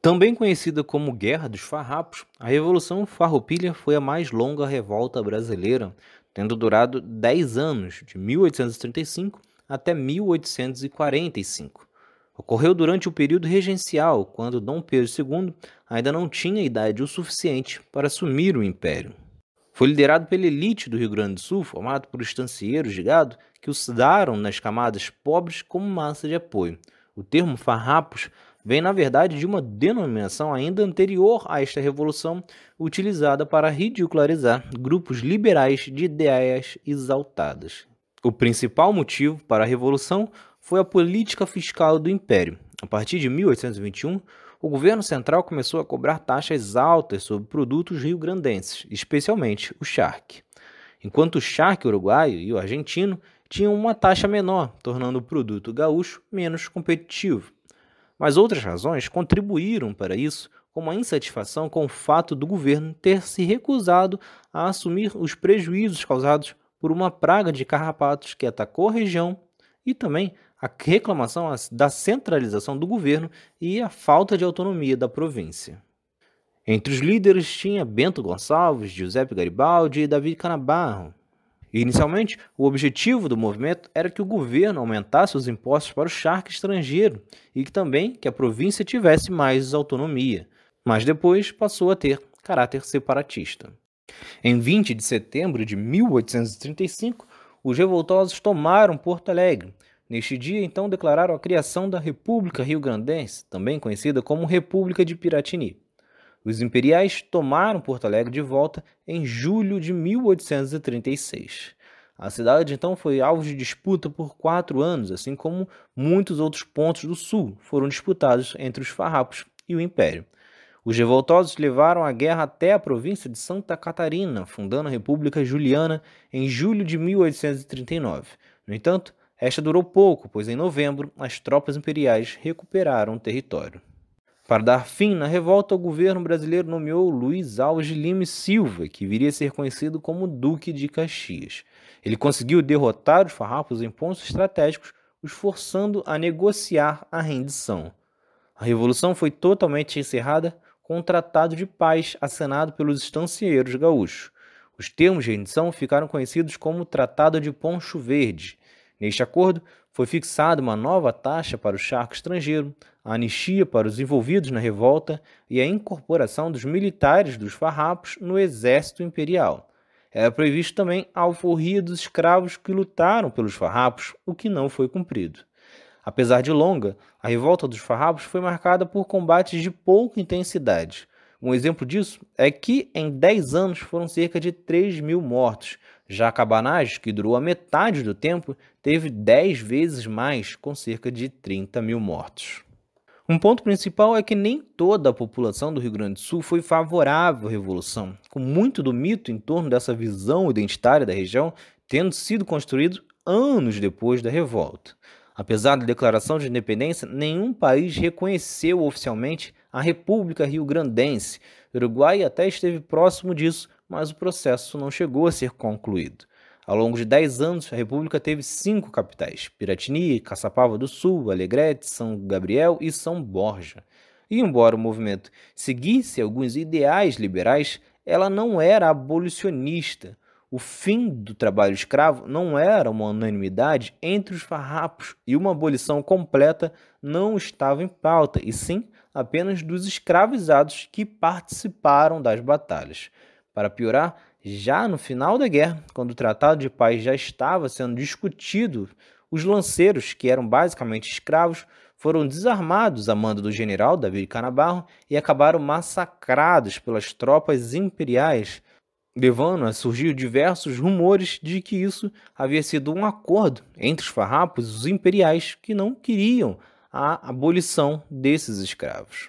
Também conhecida como Guerra dos Farrapos, a Revolução Farroupilha foi a mais longa revolta brasileira, tendo durado 10 anos, de 1835 até 1845. Ocorreu durante o período regencial, quando Dom Pedro II ainda não tinha idade o suficiente para assumir o império. Foi liderado pela elite do Rio Grande do Sul, formado por estancieiros de gado que usaram nas camadas pobres como massa de apoio. O termo farrapos vem, na verdade, de uma denominação ainda anterior a esta revolução, utilizada para ridicularizar grupos liberais de ideias exaltadas. O principal motivo para a revolução foi a política fiscal do império. A partir de 1821, o governo central começou a cobrar taxas altas sobre produtos rio-grandenses, especialmente o charque. Enquanto o charque uruguaio e o argentino tinham uma taxa menor, tornando o produto gaúcho menos competitivo. Mas outras razões contribuíram para isso, como a insatisfação com o fato do governo ter se recusado a assumir os prejuízos causados por uma praga de carrapatos que atacou a região e também a reclamação da centralização do governo e a falta de autonomia da província. Entre os líderes tinha Bento Gonçalves, Giuseppe Garibaldi e David Canabarro, Inicialmente, o objetivo do movimento era que o governo aumentasse os impostos para o charque estrangeiro e que também que a província tivesse mais autonomia, mas depois passou a ter caráter separatista. Em 20 de setembro de 1835, os revoltosos tomaram Porto Alegre. Neste dia, então, declararam a criação da República Rio-Grandense, também conhecida como República de Piratini. Os imperiais tomaram Porto Alegre de volta em julho de 1836. A cidade então foi alvo de disputa por quatro anos, assim como muitos outros pontos do sul foram disputados entre os farrapos e o império. Os revoltosos levaram a guerra até a província de Santa Catarina, fundando a República Juliana em julho de 1839. No entanto, esta durou pouco, pois em novembro as tropas imperiais recuperaram o território. Para dar fim na revolta, o governo brasileiro nomeou Luiz Alves Lima e Silva, que viria a ser conhecido como Duque de Caxias. Ele conseguiu derrotar os farrapos em pontos estratégicos, os forçando a negociar a rendição. A revolução foi totalmente encerrada com um tratado de paz assinado pelos estancieiros gaúchos. Os termos de rendição ficaram conhecidos como Tratado de Poncho Verde. Neste acordo, foi fixada uma nova taxa para o charco estrangeiro, a anistia para os envolvidos na revolta e a incorporação dos militares dos farrapos no exército imperial. Era previsto também a alforria dos escravos que lutaram pelos farrapos, o que não foi cumprido. Apesar de longa, a revolta dos farrapos foi marcada por combates de pouca intensidade. Um exemplo disso é que em 10 anos foram cerca de 3 mil mortos, já Cabanage, que durou a metade do tempo, teve 10 vezes mais, com cerca de 30 mil mortos. Um ponto principal é que nem toda a população do Rio Grande do Sul foi favorável à Revolução, com muito do mito em torno dessa visão identitária da região tendo sido construído anos depois da revolta. Apesar da declaração de independência, nenhum país reconheceu oficialmente a República Rio-Grandense. O Uruguai até esteve próximo disso, mas o processo não chegou a ser concluído. Ao longo de dez anos, a República teve cinco capitais: Piratini, Caçapava do Sul, Alegrete, São Gabriel e São Borja. E embora o movimento seguisse alguns ideais liberais, ela não era abolicionista. O fim do trabalho escravo não era uma unanimidade entre os farrapos e uma abolição completa não estava em pauta, e sim apenas dos escravizados que participaram das batalhas. Para piorar, já no final da guerra, quando o Tratado de Paz já estava sendo discutido, os lanceiros, que eram basicamente escravos, foram desarmados a mando do general David Canabarro e acabaram massacrados pelas tropas imperiais, levando a surgir diversos rumores de que isso havia sido um acordo entre os farrapos e os imperiais que não queriam a abolição desses escravos.